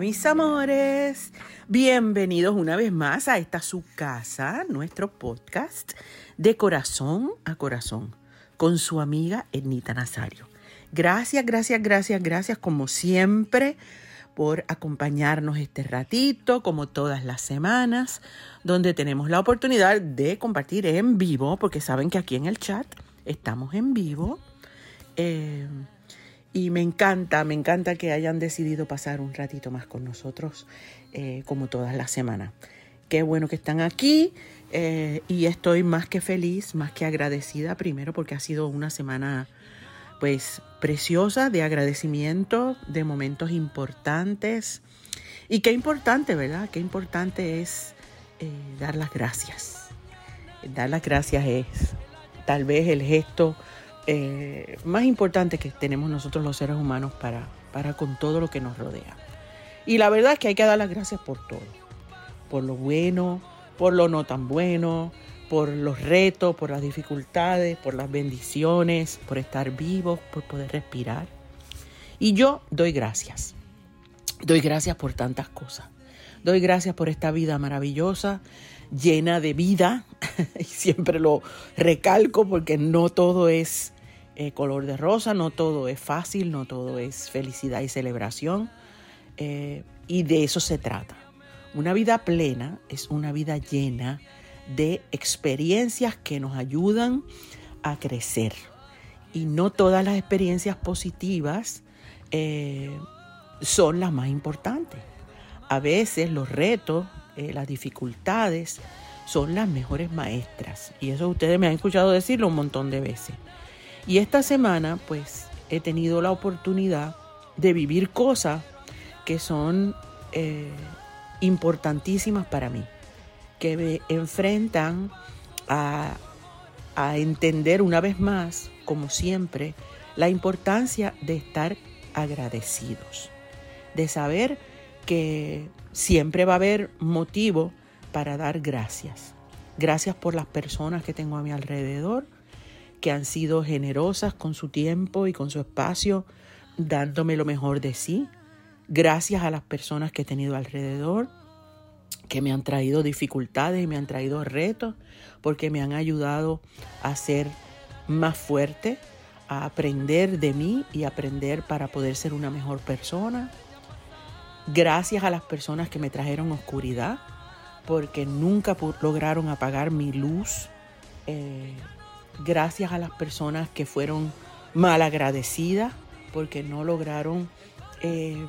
Mis amores, bienvenidos una vez más a esta su casa, nuestro podcast de corazón a corazón con su amiga Ednita Nazario. Gracias, gracias, gracias, gracias como siempre por acompañarnos este ratito, como todas las semanas, donde tenemos la oportunidad de compartir en vivo, porque saben que aquí en el chat estamos en vivo. Eh, y me encanta, me encanta que hayan decidido pasar un ratito más con nosotros, eh, como todas las semanas. Qué bueno que están aquí eh, y estoy más que feliz, más que agradecida, primero porque ha sido una semana pues preciosa de agradecimiento, de momentos importantes. Y qué importante, ¿verdad? Qué importante es eh, dar las gracias. Dar las gracias es tal vez el gesto eh, más importante que tenemos nosotros los seres humanos para, para con todo lo que nos rodea. Y la verdad es que hay que dar las gracias por todo. Por lo bueno, por lo no tan bueno, por los retos, por las dificultades, por las bendiciones, por estar vivos, por poder respirar. Y yo doy gracias. Doy gracias por tantas cosas. Doy gracias por esta vida maravillosa, llena de vida. y siempre lo recalco porque no todo es eh, color de rosa, no todo es fácil, no todo es felicidad y celebración. Eh, y de eso se trata. Una vida plena es una vida llena de experiencias que nos ayudan a crecer. Y no todas las experiencias positivas eh, son las más importantes. A veces los retos, las dificultades son las mejores maestras. Y eso ustedes me han escuchado decirlo un montón de veces. Y esta semana pues he tenido la oportunidad de vivir cosas que son eh, importantísimas para mí, que me enfrentan a, a entender una vez más, como siempre, la importancia de estar agradecidos, de saber que siempre va a haber motivo para dar gracias. Gracias por las personas que tengo a mi alrededor, que han sido generosas con su tiempo y con su espacio, dándome lo mejor de sí. Gracias a las personas que he tenido alrededor, que me han traído dificultades y me han traído retos, porque me han ayudado a ser más fuerte, a aprender de mí y aprender para poder ser una mejor persona. Gracias a las personas que me trajeron oscuridad, porque nunca lograron apagar mi luz. Eh, gracias a las personas que fueron mal agradecidas porque no lograron eh,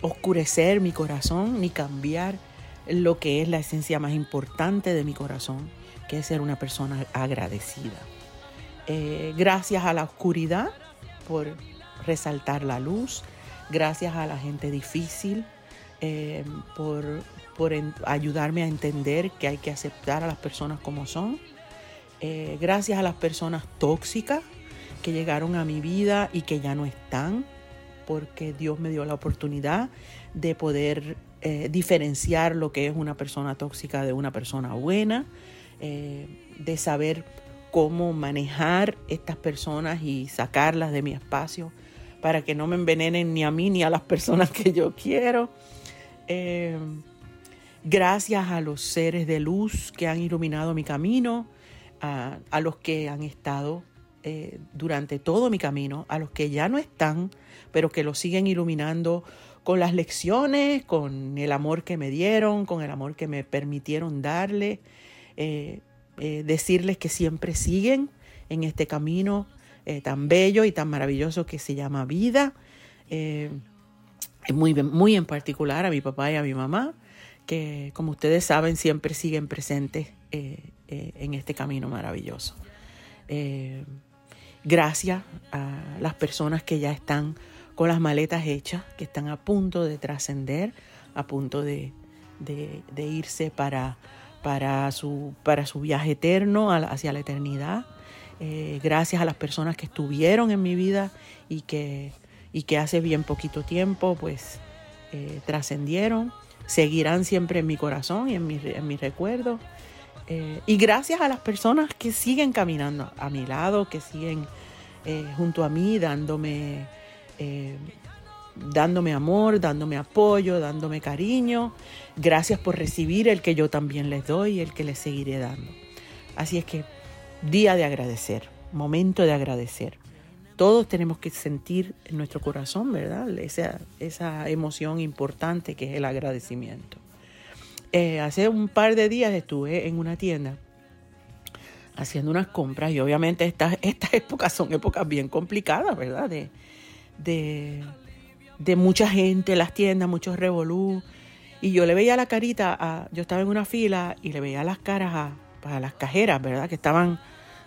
oscurecer mi corazón ni cambiar lo que es la esencia más importante de mi corazón, que es ser una persona agradecida. Eh, gracias a la oscuridad por resaltar la luz, gracias a la gente difícil eh, por, por ayudarme a entender que hay que aceptar a las personas como son eh, gracias a las personas tóxicas que llegaron a mi vida y que ya no están, porque Dios me dio la oportunidad de poder eh, diferenciar lo que es una persona tóxica de una persona buena, eh, de saber cómo manejar estas personas y sacarlas de mi espacio para que no me envenenen ni a mí ni a las personas que yo quiero. gracias a los seres de luz que han iluminado mi camino, a, los que han estado eh, durante todo mi camino, a los que ya no están, pero que lo siguen iluminando con las lecciones, con el amor que me dieron, con el amor que me permitieron darle, eh, eh, decirles que siempre siguen en este camino tan bello y tan maravilloso que se llama vida. muy, muy en particular a mi papá y a mi mamá, que como ustedes saben siempre siguen presentes eh, en este camino maravilloso. Eh, gracias a las personas que ya están con las maletas hechas, que están a punto de trascender, a punto de, irse para, para, su, para su viaje eterno hacia la eternidad. Eh, gracias a las personas que estuvieron en mi vida y que, y que hace bien poquito tiempo pues trascendieron. seguirán siempre en mi corazón y en mi, en mi recuerdo. Eh, y gracias a las personas que siguen caminando a mi lado, que siguen eh, junto a mí, dándome, eh, dándome amor, dándome apoyo, dándome cariño. Gracias por recibir el que yo también les doy y el que les seguiré dando. Así es que día de agradecer, momento de agradecer. Todos tenemos que sentir en nuestro corazón, ¿verdad? Esa, esa emoción importante que es el agradecimiento. Eh, hace un par de días estuve en una tienda haciendo unas compras y obviamente estas, estas épocas son épocas bien complicadas, ¿verdad? De, de, mucha gente, las tiendas, muchos revolú. Y yo le veía la carita, a, yo estaba en una fila y le veía las caras a, las cajeras, ¿verdad? Que estaban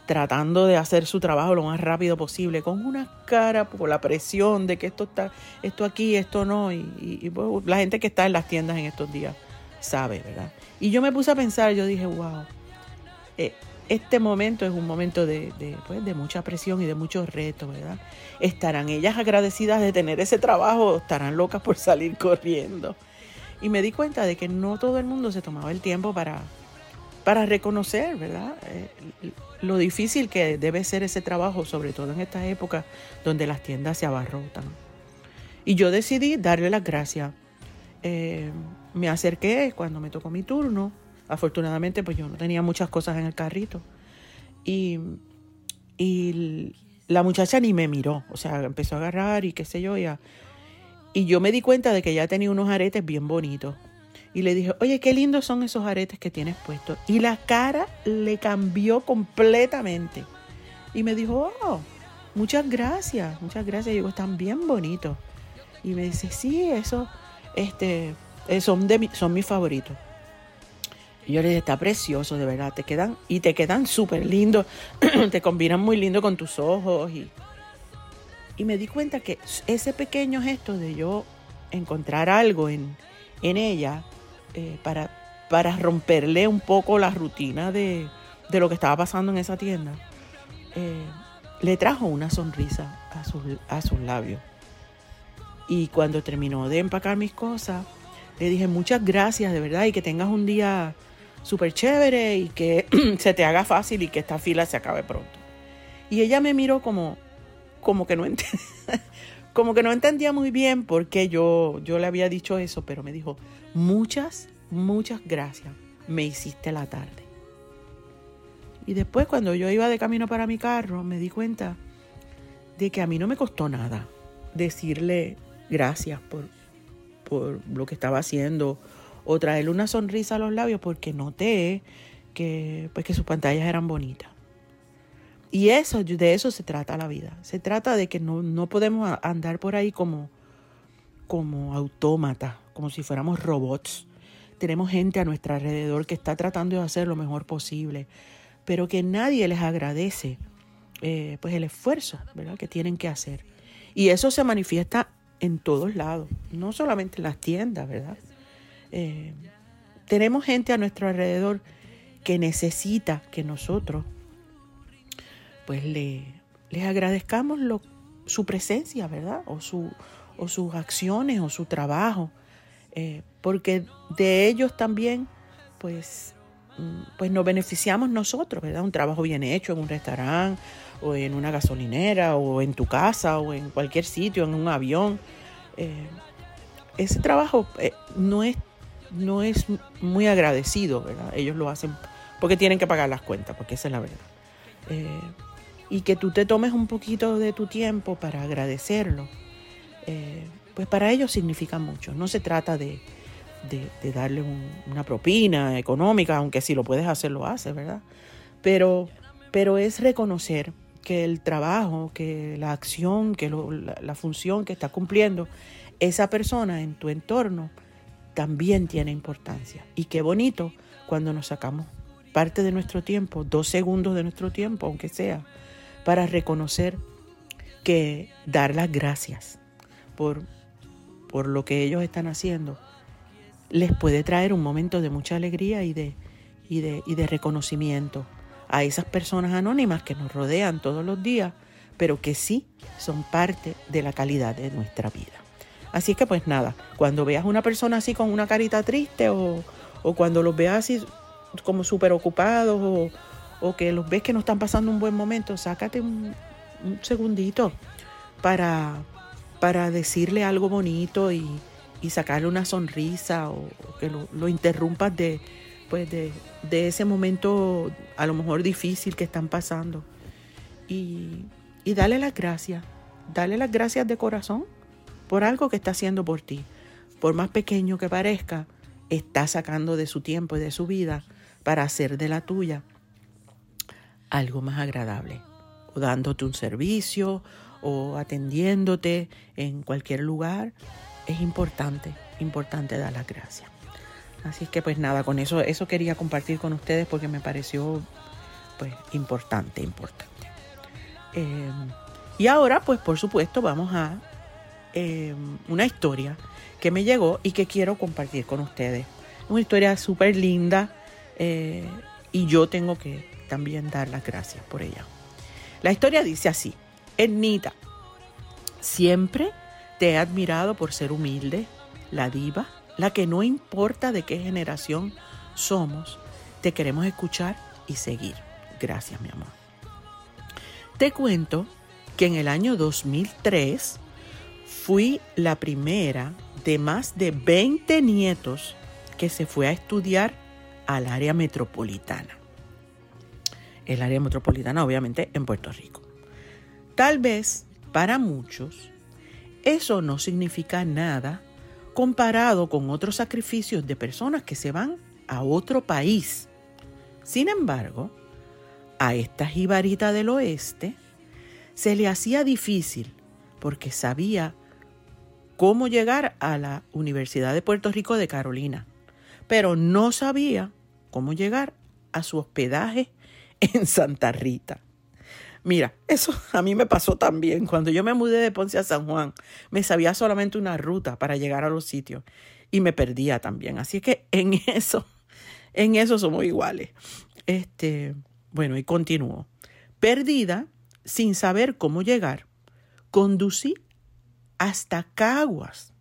tratando de hacer su trabajo lo más rápido posible, con una cara por la presión de que esto está, esto aquí, esto no, y, pues, la gente que está en las tiendas en estos días sabe, ¿verdad? Y yo me puse a pensar, yo dije, wow, eh, este momento es un momento de, pues, de mucha presión y de muchos retos, ¿verdad? ¿Estarán ellas agradecidas de tener ese trabajo o estarán locas por salir corriendo? Y me di cuenta de que no todo el mundo se tomaba el tiempo para, para reconocer, ¿verdad? Eh, lo difícil que debe ser ese trabajo, sobre todo en esta época donde las tiendas se abarrotan. Y yo decidí darle las gracias. Eh, me acerqué cuando me tocó mi turno. Afortunadamente, pues yo no tenía muchas cosas en el carrito. Y, y la muchacha ni me miró. O sea, empezó a agarrar y qué sé yo. Ya. Y yo me di cuenta de que ella tenía unos aretes bien bonitos. Y le dije, oye, qué lindos son esos aretes que tienes puestos. Y la cara le cambió completamente. Y me dijo, oh, muchas gracias, muchas gracias. Y digo, están bien bonitos. Y me dice, sí, eso, este, eh, son, de son mis favoritos. Y yo le dije, está precioso, de verdad, te quedan, y te quedan súper lindos, te combinan muy lindo con tus ojos. Y, y me di cuenta que ese pequeño gesto de yo encontrar algo en, en ella, eh, para, para romperle un poco la rutina de, lo que estaba pasando en esa tienda, eh, le trajo una sonrisa a, a sus labios. Y cuando terminó de empacar mis cosas, le dije muchas gracias de verdad y que tengas un día súper chévere y que se te haga fácil y que esta fila se acabe pronto. Y ella me miró como, como que no entendía, como que no entendía muy bien por qué yo, yo le había dicho eso, pero me dijo, muchas, muchas gracias, me hiciste la tarde. Y después cuando yo iba de camino para mi carro, me di cuenta de que a mí no me costó nada decirle gracias por, por lo que estaba haciendo o traerle una sonrisa a los labios porque noté que, pues, que sus pantallas eran bonitas. Y eso, de eso se trata la vida. Se trata de que no, podemos andar por ahí como, como autómatas, como si fuéramos robots. Tenemos gente a nuestro alrededor que está tratando de hacer lo mejor posible, pero que nadie les agradece eh, pues el esfuerzo ¿verdad? que tienen que hacer. Y eso se manifiesta en todos lados, no solamente en las tiendas, ¿verdad? Eh, tenemos gente a nuestro alrededor que necesita que nosotros pues le, les agradezcamos lo, su presencia, ¿verdad? O, su, o sus acciones o su trabajo, eh, porque de ellos también, pues, pues nos beneficiamos nosotros, ¿verdad? Un trabajo bien hecho en un restaurante o en una gasolinera o en tu casa o en cualquier sitio, en un avión. Eh, ese trabajo eh, no, es, no es muy agradecido, ¿verdad? Ellos lo hacen porque tienen que pagar las cuentas, porque esa es la verdad y que tú te tomes un poquito de tu tiempo para agradecerlo, eh, pues para ellos significa mucho. No se trata de, darle una propina económica, aunque si lo puedes hacer, lo haces, ¿verdad? Pero, pero es reconocer que el trabajo, que la acción, que la, la función que está cumpliendo esa persona en tu entorno también tiene importancia. Y qué bonito cuando nos sacamos parte de nuestro tiempo, dos segundos de nuestro tiempo, aunque sea, para reconocer que dar las gracias por, por lo que ellos están haciendo les puede traer un momento de mucha alegría y de, y de, y de reconocimiento a esas personas anónimas que nos rodean todos los días, pero que sí son parte de la calidad de nuestra vida. Así es que pues nada, cuando veas una persona así con una carita triste o, o cuando los veas así como súper ocupados o, o, que los ves que no están pasando un buen momento, sácate un, un segundito para, para decirle algo bonito y, y sacarle una sonrisa o, que lo, lo, interrumpas de, pues de, de, ese momento a lo mejor difícil que están pasando. Y, y dale las gracias, dale las gracias de corazón por algo que está haciendo por ti. Por más pequeño que parezca, está sacando de su tiempo y de su vida para hacer de la tuya algo más agradable, o dándote un servicio, o atendiéndote en cualquier lugar, es importante, importante dar las gracias. Así que pues nada, con eso, eso quería compartir con ustedes porque me pareció pues importante, importante. Eh, y ahora pues por supuesto vamos a eh, una historia que me llegó y que quiero compartir con ustedes. Una historia súper linda eh, y yo tengo que también dar las gracias por ella. La historia dice así, Ernita, siempre te he admirado por ser humilde, la diva, la que no importa de qué generación somos, te queremos escuchar y seguir. Gracias, mi amor. Te cuento que en el año 2003 fui la primera de más de 20 nietos que se fue a estudiar al área metropolitana. El área metropolitana, obviamente, en Puerto Rico. Tal vez para muchos eso no significa nada comparado con otros sacrificios de personas que se van a otro país. Sin embargo, a esta jibarita del oeste se le hacía difícil porque sabía cómo llegar a la Universidad de Puerto Rico de Carolina, pero no sabía cómo llegar a su hospedaje en Santa Rita. Mira, eso a mí me pasó también. Cuando yo me mudé de Ponce a San Juan, me sabía solamente una ruta para llegar a los sitios y me perdía también. Así que en eso, en eso somos iguales. Este, bueno, y continúo. Perdida, sin saber cómo llegar, conducí hasta Caguas.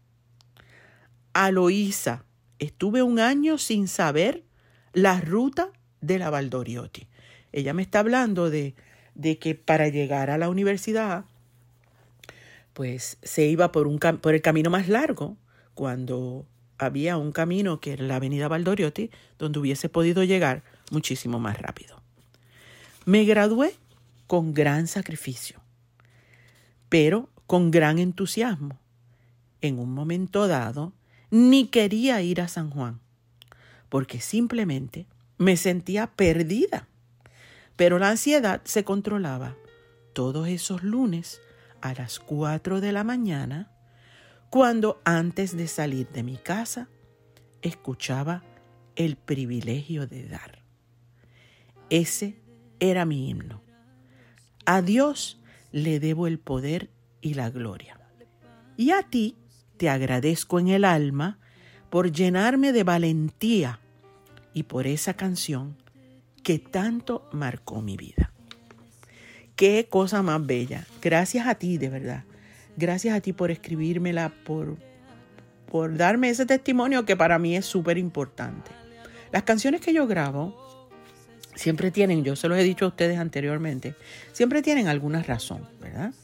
A Loíza, estuve un año sin saber la ruta de la Valdoriotti. Ella me está hablando de de que para llegar a la universidad, pues se iba por, un, por el camino más largo, cuando había un camino que era la avenida Valdoriotti, donde hubiese podido llegar muchísimo más rápido. Me gradué con gran sacrificio, pero con gran entusiasmo. En un momento dado, ni quería ir a San Juan, porque simplemente me sentía perdida pero la ansiedad se controlaba todos esos lunes a las 4 de la mañana, cuando antes de salir de mi casa escuchaba el privilegio de dar. Ese era mi himno. A Dios le debo el poder y la gloria. Y a ti te agradezco en el alma por llenarme de valentía y por esa canción que tanto marcó mi vida. Qué cosa más bella. Gracias a ti, de verdad. Gracias a ti por escribírmela, por, por darme ese testimonio que para mí es súper importante. Las canciones que yo grabo siempre tienen, yo se los he dicho a ustedes anteriormente, siempre tienen alguna razón, ¿verdad?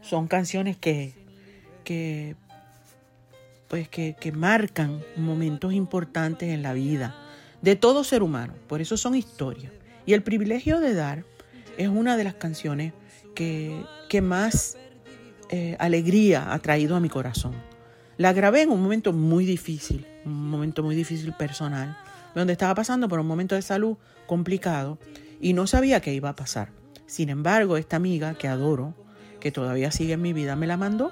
Son canciones que, que pues que, que marcan momentos importantes en la vida de todo ser humano. Por eso son historias. Y el privilegio de dar es una de las canciones que, que más eh, alegría ha traído a mi corazón. La grabé en un momento muy difícil, un momento muy difícil personal, donde estaba pasando por un momento de salud complicado y no sabía qué iba a pasar. Sin embargo, esta amiga que adoro, que todavía sigue en mi vida, me la mandó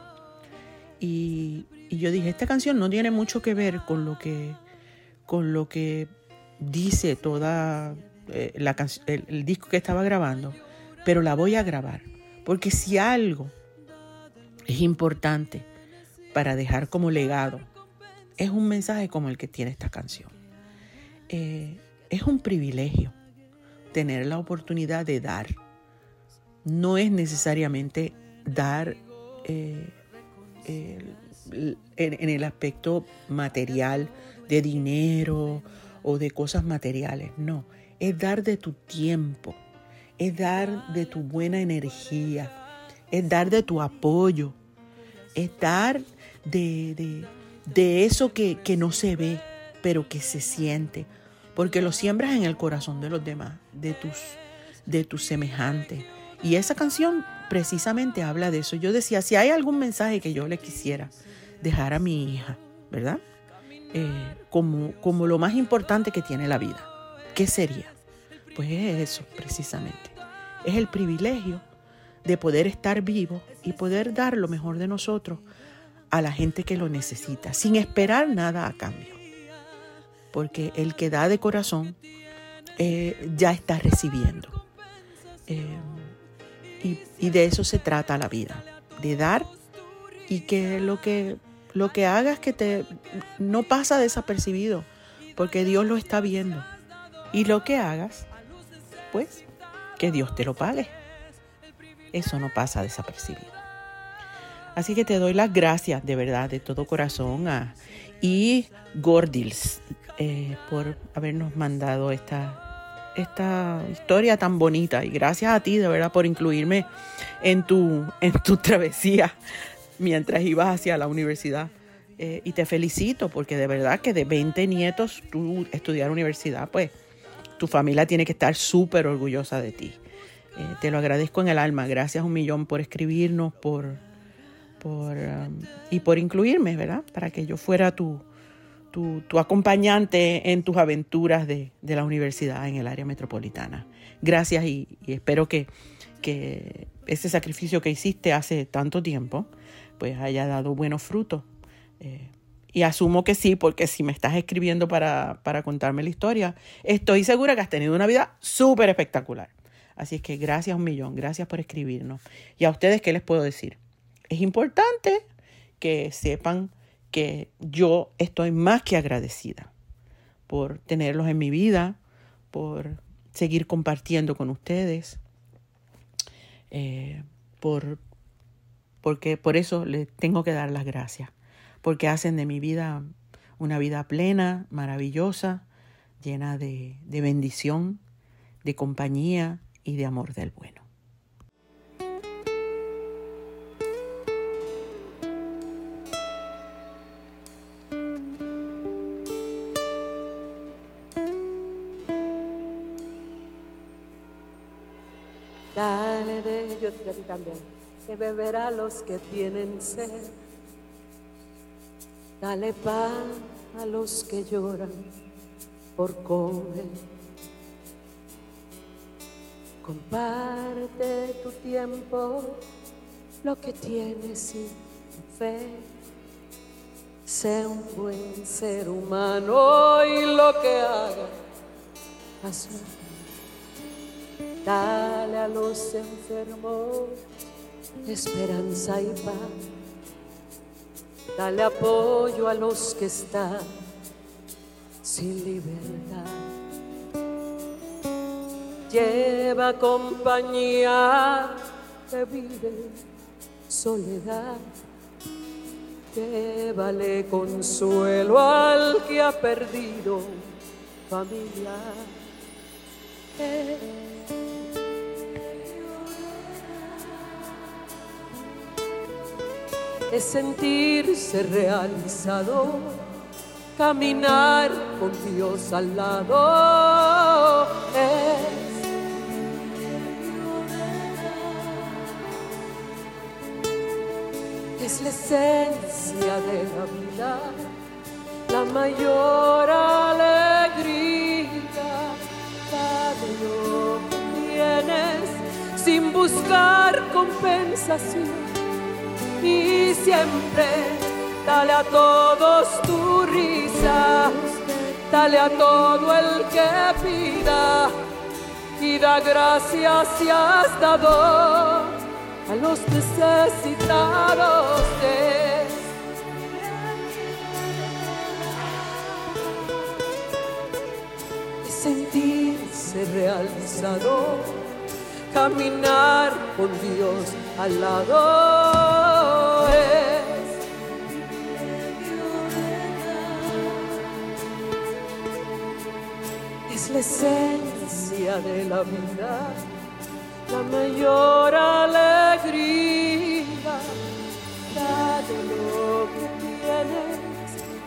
y, y yo dije, esta canción no tiene mucho que ver con lo que, con lo que dice toda eh, la el, el disco que estaba grabando, pero la voy a grabar. Porque si algo es importante para dejar como legado, es un mensaje como el que tiene esta canción. Eh, es un privilegio tener la oportunidad de dar. No es necesariamente dar eh, en, el aspecto material, de dinero o de cosas materiales. No, es dar de tu tiempo, es dar de tu buena energía, es dar de tu apoyo, es dar de, de, eso que, que no se ve, pero que se siente, porque lo siembras en el corazón de los demás, de tus, de tus semejantes. Y esa canción precisamente habla de eso. Yo decía, si hay algún mensaje que yo le quisiera dejar a mi hija, ¿verdad? Eh, como, como lo más importante que tiene la vida, ¿qué sería? Pues es eso, precisamente. Es el privilegio de poder estar vivo y poder dar lo mejor de nosotros a la gente que lo necesita, sin esperar nada a cambio. Porque el que da de corazón eh, ya está recibiendo. Eh, y, de eso se trata la vida, de dar y que lo que, lo que hagas que te no pasa desapercibido, porque Dios lo está viendo. Y lo que hagas, pues, que Dios te lo pague. Eso no pasa desapercibido. Así que te doy las gracias de verdad, de todo corazón a y Gordils eh, por habernos mandado esta esta historia tan bonita y gracias a ti de verdad por incluirme en tu, en tu travesía mientras ibas hacia la universidad. Eh, y te felicito porque de verdad que de 20 nietos tú estudiar universidad, pues tu familia tiene que estar súper orgullosa de ti. Eh, te lo agradezco en el alma. Gracias un millón por escribirnos por, por, um, y por incluirme, ¿verdad? Para que yo fuera tu, tu, acompañante en tus aventuras de, la universidad en el área metropolitana. Gracias y, espero que, que, ese sacrificio que hiciste hace tanto tiempo pues haya dado buenos frutos. Eh, y asumo que sí, porque si me estás escribiendo para, para contarme la historia, estoy segura que has tenido una vida súper espectacular. Así es que gracias un millón, gracias por escribirnos. Y a ustedes, ¿qué les puedo decir? Es importante que sepan que yo estoy más que agradecida por tenerlos en mi vida, por seguir compartiendo con ustedes, eh, por, porque por eso les tengo que dar las gracias, porque hacen de mi vida una vida plena, maravillosa, llena de bendición, de compañía y de amor del bueno. Dale de ellos y a ti también, que beberá los que tienen sed. Dale pan a los que lloran por comer. Comparte tu tiempo, lo que tienes sin fe. Sé un buen ser humano y lo que haga, hazlo Dale a los enfermos esperanza y paz. Dale apoyo a los que están sin libertad. Lleva compañía que vive soledad. Llévale consuelo al que ha perdido familia. Es sentirse realizado, caminar con Dios al lado. Es, la esencia de la vida, la mayor alegría. Dale lo tienes sin buscar compensación y siempre. Dale a todos tu risa, dale a todo el que pida y da gracias si has dado a los necesitados de sentirse realizado, caminar con Dios al lado la esencia de la vida, la mayor alegría. Dale lo que tienes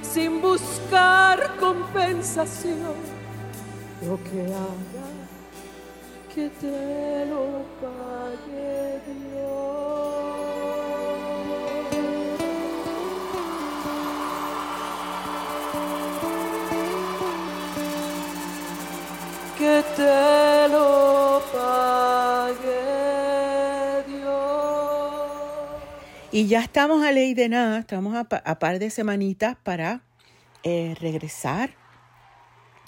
sin buscar compensación. Lo que haga que te lo pague Dios. Te lo pague Dios. Y ya estamos a ley de nada, estamos a par de semanitas para eh, regresar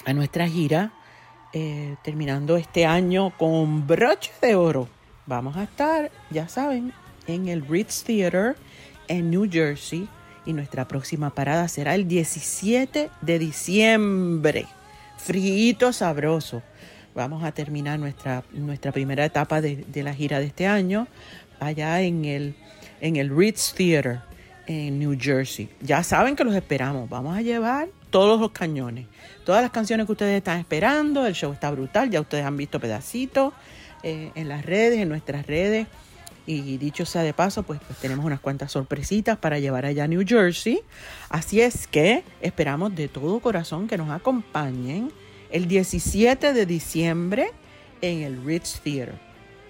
a nuestra gira, eh, terminando este año con broche de oro. Vamos a estar, ya saben, en el Ritz Theater en New Jersey y nuestra próxima parada será el 17 de diciembre. Frío sabroso. Vamos a terminar nuestra, nuestra primera etapa de, de la gira de este año allá en el, en el Ritz Theater en New Jersey. Ya saben que los esperamos. Vamos a llevar todos los cañones. Todas las canciones que ustedes están esperando. El show está brutal. Ya ustedes han visto pedacitos eh, en las redes, en nuestras redes. Y dicho sea de paso, pues, pues tenemos unas cuantas sorpresitas para llevar allá a New Jersey. Así es que esperamos de todo corazón que nos acompañen el 17 de diciembre en el Ritz Theater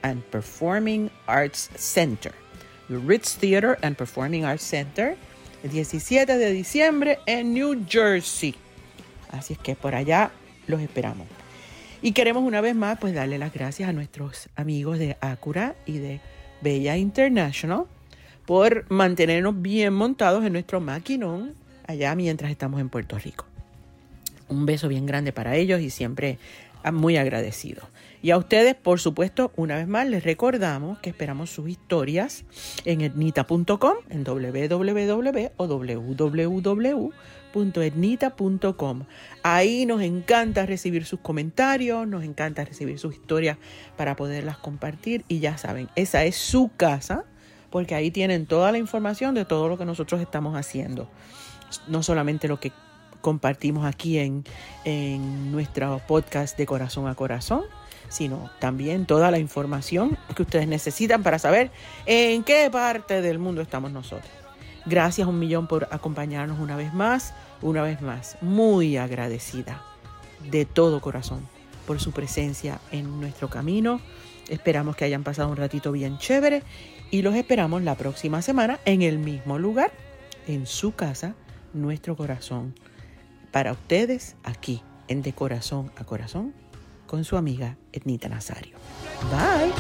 and Performing Arts Center. El Ritz Theater and Performing Arts Center, el 17 de diciembre en New Jersey. Así es que por allá los esperamos. Y queremos una vez más pues darle las gracias a nuestros amigos de Acura y de Bella International por mantenernos bien montados en nuestro maquinón allá mientras estamos en Puerto Rico. Un beso bien grande para ellos y siempre muy agradecidos. Y a ustedes, por supuesto, una vez más les recordamos que esperamos sus historias en etnita.com, en www www.etnita.com. Ahí nos encanta recibir sus comentarios, nos encanta recibir sus historias para poderlas compartir. Y ya saben, esa es su casa, porque ahí tienen toda la información de todo lo que nosotros estamos haciendo. No solamente lo que compartimos aquí en, en nuestro podcast de corazón a corazón, sino también toda la información que ustedes necesitan para saber en qué parte del mundo estamos nosotros. Gracias un millón por acompañarnos una vez más, una vez más, muy agradecida de todo corazón por su presencia en nuestro camino. Esperamos que hayan pasado un ratito bien chévere y los esperamos la próxima semana en el mismo lugar, en su casa, nuestro corazón para ustedes aquí en De Corazón a Corazón con su amiga Etnita Nazario. Bye.